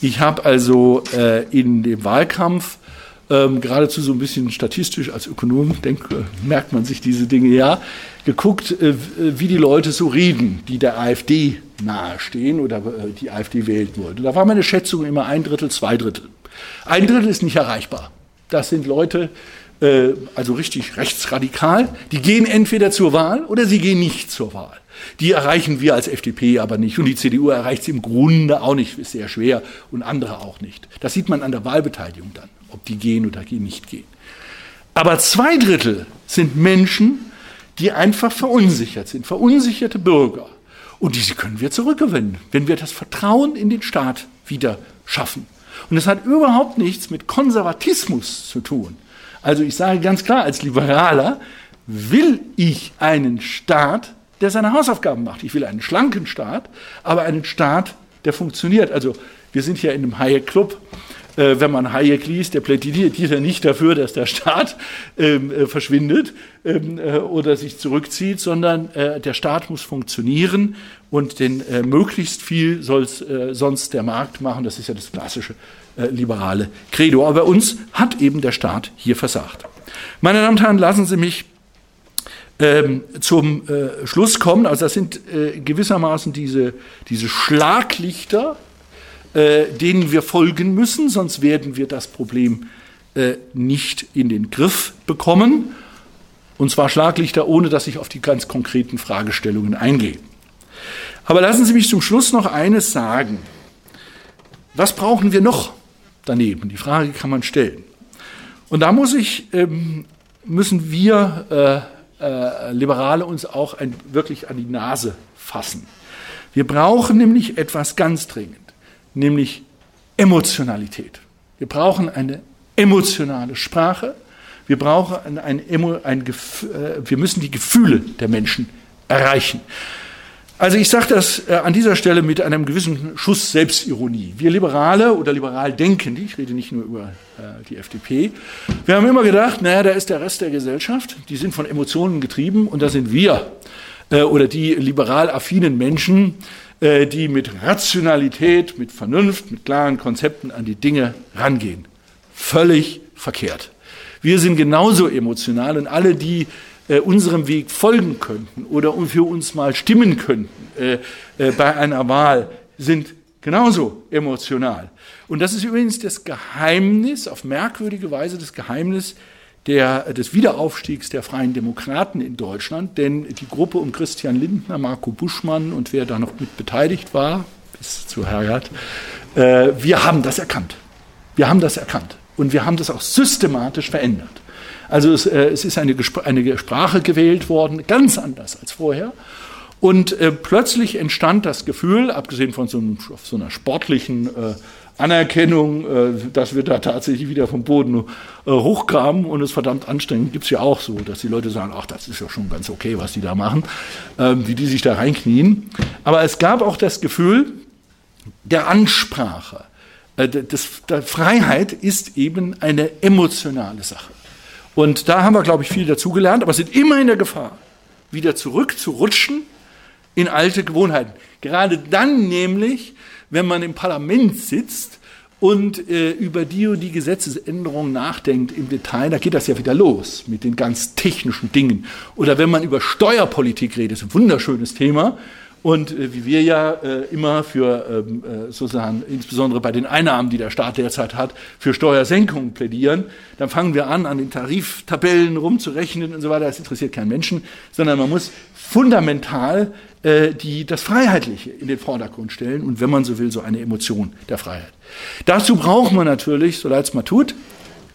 Ich habe also äh, in dem Wahlkampf ähm, geradezu so ein bisschen statistisch als Ökonom, denk, äh, merkt man sich diese Dinge ja, geguckt, äh, wie die Leute so reden, die der AfD nahestehen oder äh, die AfD wählen wollen. Da war meine Schätzung immer ein Drittel, zwei Drittel. Ein Drittel ist nicht erreichbar. Das sind Leute, äh, also richtig rechtsradikal, die gehen entweder zur Wahl oder sie gehen nicht zur Wahl. Die erreichen wir als FDP aber nicht. Und die CDU erreicht sie im Grunde auch nicht, ist sehr schwer und andere auch nicht. Das sieht man an der Wahlbeteiligung dann, ob die gehen oder nicht gehen. Aber zwei Drittel sind Menschen, die einfach verunsichert sind, verunsicherte Bürger. Und diese können wir zurückgewinnen, wenn wir das Vertrauen in den Staat wieder schaffen. Und das hat überhaupt nichts mit Konservatismus zu tun. Also ich sage ganz klar, als Liberaler will ich einen Staat, der seine Hausaufgaben macht. Ich will einen schlanken Staat, aber einen Staat, der funktioniert. Also wir sind hier in einem Hayek-Club. Äh, wenn man Hayek liest, der plädiert ja nicht dafür, dass der Staat ähm, äh, verschwindet ähm, äh, oder sich zurückzieht, sondern äh, der Staat muss funktionieren und den äh, möglichst viel soll äh, sonst der Markt machen. Das ist ja das klassische liberale Credo. Aber bei uns hat eben der Staat hier versagt. Meine Damen und Herren, lassen Sie mich ähm, zum äh, Schluss kommen. Also das sind äh, gewissermaßen diese, diese Schlaglichter, äh, denen wir folgen müssen, sonst werden wir das Problem äh, nicht in den Griff bekommen. Und zwar Schlaglichter, ohne dass ich auf die ganz konkreten Fragestellungen eingehe. Aber lassen Sie mich zum Schluss noch eines sagen. Was brauchen wir noch daneben? Die Frage kann man stellen. Und da muss ich, ähm, müssen wir äh, äh, Liberale uns auch ein, wirklich an die Nase fassen. Wir brauchen nämlich etwas ganz dringend, nämlich Emotionalität. Wir brauchen eine emotionale Sprache. Wir brauchen ein, ein, ein, äh, wir müssen die Gefühle der Menschen erreichen. Also ich sage das äh, an dieser Stelle mit einem gewissen Schuss Selbstironie. Wir Liberale oder liberal Denkende, ich rede nicht nur über äh, die FDP, wir haben immer gedacht, naja, da ist der Rest der Gesellschaft, die sind von Emotionen getrieben und da sind wir oder die liberal affinen Menschen, die mit Rationalität, mit Vernunft, mit klaren Konzepten an die Dinge rangehen. Völlig verkehrt. Wir sind genauso emotional und alle, die äh, unserem Weg folgen könnten oder für uns mal stimmen könnten äh, äh, bei einer Wahl, sind genauso emotional. Und das ist übrigens das Geheimnis, auf merkwürdige Weise das Geheimnis der, des Wiederaufstiegs der Freien Demokraten in Deutschland, denn die Gruppe um Christian Lindner, Marco Buschmann und wer da noch mit beteiligt war, bis zu Hergert, äh, wir haben das erkannt. Wir haben das erkannt. Und wir haben das auch systematisch verändert. Also es, äh, es ist eine, eine, Sprache gewählt worden, ganz anders als vorher. Und äh, plötzlich entstand das Gefühl, abgesehen von so, einem, so einer sportlichen äh, Anerkennung, äh, dass wir da tatsächlich wieder vom Boden äh, hochkamen und es verdammt anstrengend, gibt es ja auch so, dass die Leute sagen, ach, das ist ja schon ganz okay, was die da machen, ähm, wie die sich da reinknien. Aber es gab auch das Gefühl der Ansprache. Äh, das, der Freiheit ist eben eine emotionale Sache. Und da haben wir, glaube ich, viel dazugelernt, aber sind immer in der Gefahr, wieder zurückzurutschen in alte Gewohnheiten. Gerade dann nämlich, wenn man im Parlament sitzt und äh, über die und die Gesetzesänderungen nachdenkt im Detail, da geht das ja wieder los mit den ganz technischen Dingen. Oder wenn man über Steuerpolitik redet, ist ein wunderschönes Thema, und äh, wie wir ja äh, immer für ähm, äh, sozusagen, insbesondere bei den Einnahmen, die der Staat derzeit hat, für Steuersenkungen plädieren, dann fangen wir an, an den Tariftabellen rumzurechnen und so weiter. Das interessiert keinen Menschen, sondern man muss fundamental die, das Freiheitliche in den Vordergrund stellen und wenn man so will, so eine Emotion der Freiheit. Dazu braucht man natürlich, so leid es mal tut,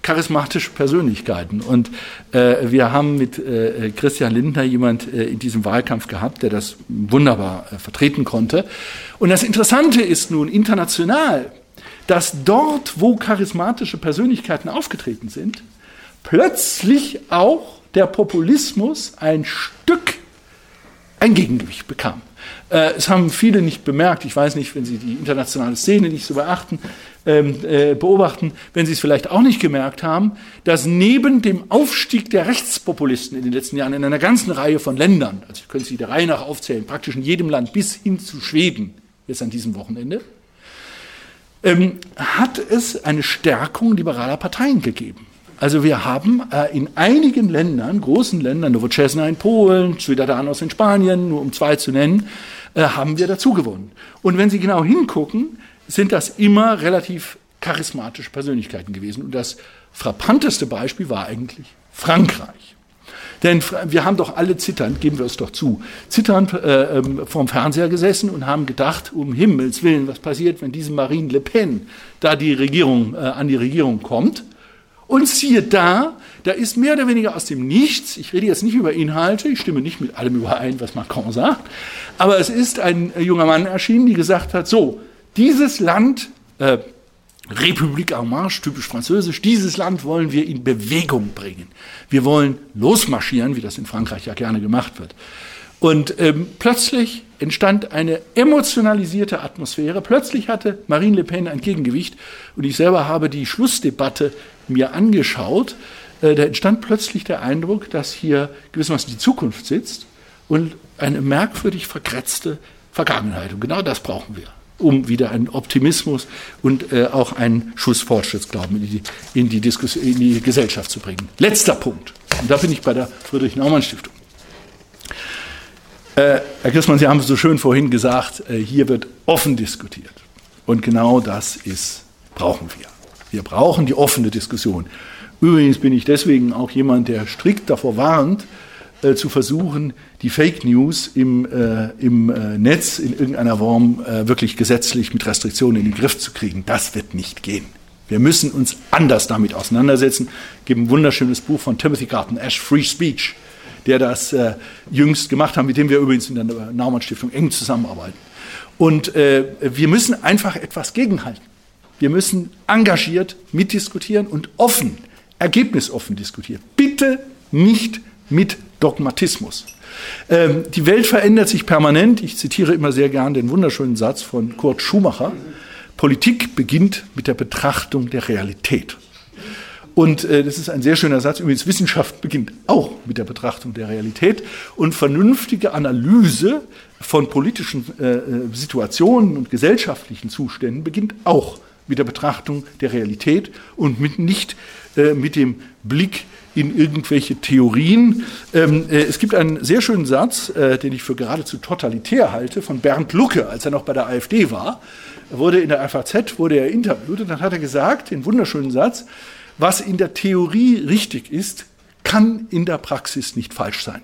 charismatische Persönlichkeiten. Und äh, wir haben mit äh, Christian Lindner jemand äh, in diesem Wahlkampf gehabt, der das wunderbar äh, vertreten konnte. Und das Interessante ist nun international, dass dort, wo charismatische Persönlichkeiten aufgetreten sind, plötzlich auch der Populismus ein Stück ein Gegengewicht bekam. Äh, es haben viele nicht bemerkt. Ich weiß nicht, wenn Sie die internationale Szene nicht so beachten, ähm, äh, beobachten, wenn Sie es vielleicht auch nicht gemerkt haben, dass neben dem Aufstieg der Rechtspopulisten in den letzten Jahren in einer ganzen Reihe von Ländern, also können Sie der Reihe nach aufzählen, praktisch in jedem Land bis hin zu Schweden, jetzt an diesem Wochenende, ähm, hat es eine Stärkung liberaler Parteien gegeben. Also wir haben äh, in einigen Ländern, großen Ländern, Nowoczesna in Polen, Ciudadanos in Spanien, nur um zwei zu nennen, äh, haben wir dazu gewonnen. Und wenn Sie genau hingucken, sind das immer relativ charismatische Persönlichkeiten gewesen. Und das frappanteste Beispiel war eigentlich Frankreich. Denn wir haben doch alle zitternd, geben wir es doch zu, zitternd äh, ähm, vorm Fernseher gesessen und haben gedacht, um Himmels Willen, was passiert, wenn diese Marine Le Pen da die Regierung, äh, an die Regierung kommt. Und siehe da, da ist mehr oder weniger aus dem Nichts, ich rede jetzt nicht über Inhalte, ich stimme nicht mit allem überein, was Macron sagt, aber es ist ein junger Mann erschienen, die gesagt hat, so, dieses Land, äh, Republik en marche, typisch französisch, dieses Land wollen wir in Bewegung bringen. Wir wollen losmarschieren, wie das in Frankreich ja gerne gemacht wird. Und ähm, plötzlich entstand eine emotionalisierte Atmosphäre. Plötzlich hatte Marine Le Pen ein Gegengewicht. Und ich selber habe die Schlussdebatte mir angeschaut. Äh, da entstand plötzlich der Eindruck, dass hier gewissermaßen die Zukunft sitzt und eine merkwürdig verkratzte Vergangenheit. Und genau das brauchen wir um wieder einen Optimismus und äh, auch einen Schuss Fortschrittsglauben in die, in, die in die Gesellschaft zu bringen. Letzter Punkt. Und da bin ich bei der Friedrich-Naumann-Stiftung. Äh, Herr Christmann, Sie haben so schön vorhin gesagt, äh, hier wird offen diskutiert. Und genau das ist, brauchen wir. Wir brauchen die offene Diskussion. Übrigens bin ich deswegen auch jemand, der strikt davor warnt, äh, zu versuchen, die Fake News im, äh, im äh, Netz in irgendeiner Form äh, wirklich gesetzlich mit Restriktionen in den Griff zu kriegen. Das wird nicht gehen. Wir müssen uns anders damit auseinandersetzen. Es gibt ein wunderschönes Buch von Timothy Garton Ash, Free Speech, der das äh, jüngst gemacht hat, mit dem wir übrigens in der Naumann Stiftung eng zusammenarbeiten. Und äh, wir müssen einfach etwas gegenhalten. Wir müssen engagiert mitdiskutieren und offen ergebnisoffen diskutiert. Bitte nicht mit Dogmatismus. Ähm, die Welt verändert sich permanent. Ich zitiere immer sehr gern den wunderschönen Satz von Kurt Schumacher. Politik beginnt mit der Betrachtung der Realität. Und äh, das ist ein sehr schöner Satz. Übrigens, Wissenschaft beginnt auch mit der Betrachtung der Realität. Und vernünftige Analyse von politischen äh, äh Situationen und gesellschaftlichen Zuständen beginnt auch mit der Betrachtung der Realität und mit, nicht äh, mit dem Blick in irgendwelche Theorien. Ähm, äh, es gibt einen sehr schönen Satz, äh, den ich für geradezu totalitär halte, von Bernd Lucke, als er noch bei der AfD war. Er wurde in der FAZ wurde er interviewt und dann hat er gesagt, den wunderschönen Satz, was in der Theorie richtig ist, kann in der Praxis nicht falsch sein.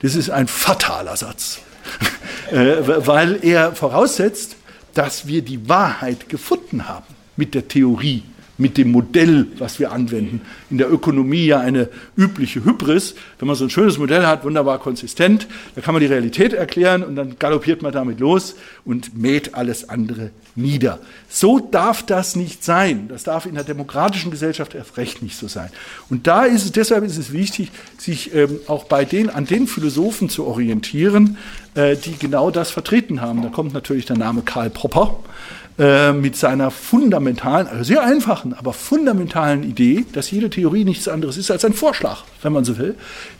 Das ist ein fataler Satz, *laughs* äh, weil er voraussetzt, dass wir die Wahrheit gefunden haben mit der Theorie mit dem Modell, was wir anwenden. In der Ökonomie ja eine übliche Hybris. Wenn man so ein schönes Modell hat, wunderbar konsistent, da kann man die Realität erklären und dann galoppiert man damit los und mäht alles andere nieder. So darf das nicht sein. Das darf in der demokratischen Gesellschaft erst recht nicht so sein. Und da ist es, deshalb ist es wichtig, sich ähm, auch bei den, an den Philosophen zu orientieren, äh, die genau das vertreten haben. Da kommt natürlich der Name Karl Popper äh, mit seiner fundamentalen, also sehr einfachen, aber fundamentalen Idee, dass jede Theorie nichts anderes ist als ein Vorschlag, wenn man so will,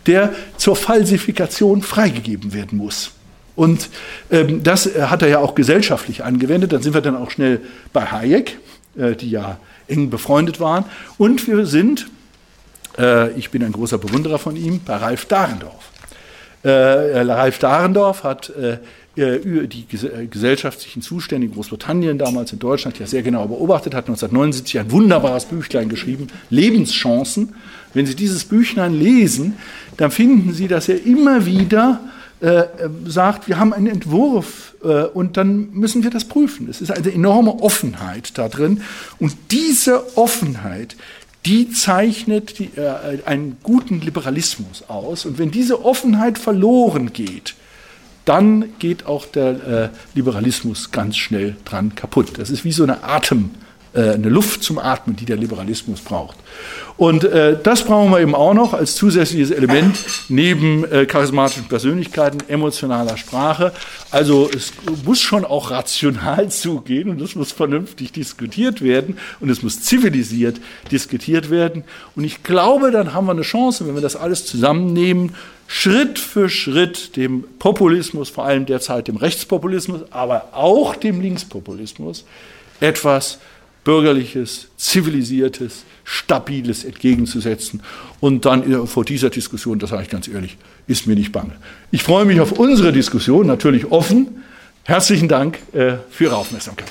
der zur Falsifikation freigegeben werden muss. Und ähm, das hat er ja auch gesellschaftlich angewendet. Dann sind wir dann auch schnell bei Hayek, äh, die ja eng befreundet waren. Und wir sind, äh, ich bin ein großer Bewunderer von ihm, bei Ralf Dahrendorf. Äh, Ralf Dahrendorf hat äh, äh, die äh, gesellschaftlichen Zustände in Großbritannien, damals in Deutschland, ja sehr genau beobachtet, hat 1979 ein wunderbares Büchlein geschrieben, Lebenschancen. Wenn Sie dieses Büchlein lesen, dann finden Sie, dass er immer wieder äh, sagt, wir haben einen Entwurf äh, und dann müssen wir das prüfen. Es ist eine enorme Offenheit da drin. Und diese Offenheit, die zeichnet die, äh, einen guten Liberalismus aus. Und wenn diese Offenheit verloren geht, dann geht auch der äh, Liberalismus ganz schnell dran kaputt. Das ist wie so eine Atem, eine Luft zum Atmen, die der Liberalismus braucht. Und äh, das brauchen wir eben auch noch als zusätzliches Element neben äh, charismatischen Persönlichkeiten, emotionaler Sprache. Also es muss schon auch rational *laughs* zugehen und es muss vernünftig diskutiert werden und es muss zivilisiert diskutiert werden. Und ich glaube, dann haben wir eine Chance, wenn wir das alles zusammennehmen, Schritt für Schritt dem Populismus, vor allem derzeit dem Rechtspopulismus, aber auch dem Linkspopulismus, etwas Bürgerliches, Zivilisiertes, Stabiles entgegenzusetzen. Und dann vor dieser Diskussion, das sage ich ganz ehrlich, ist mir nicht bange. Ich freue mich auf unsere Diskussion, natürlich offen. Herzlichen Dank äh, für Ihre Aufmerksamkeit.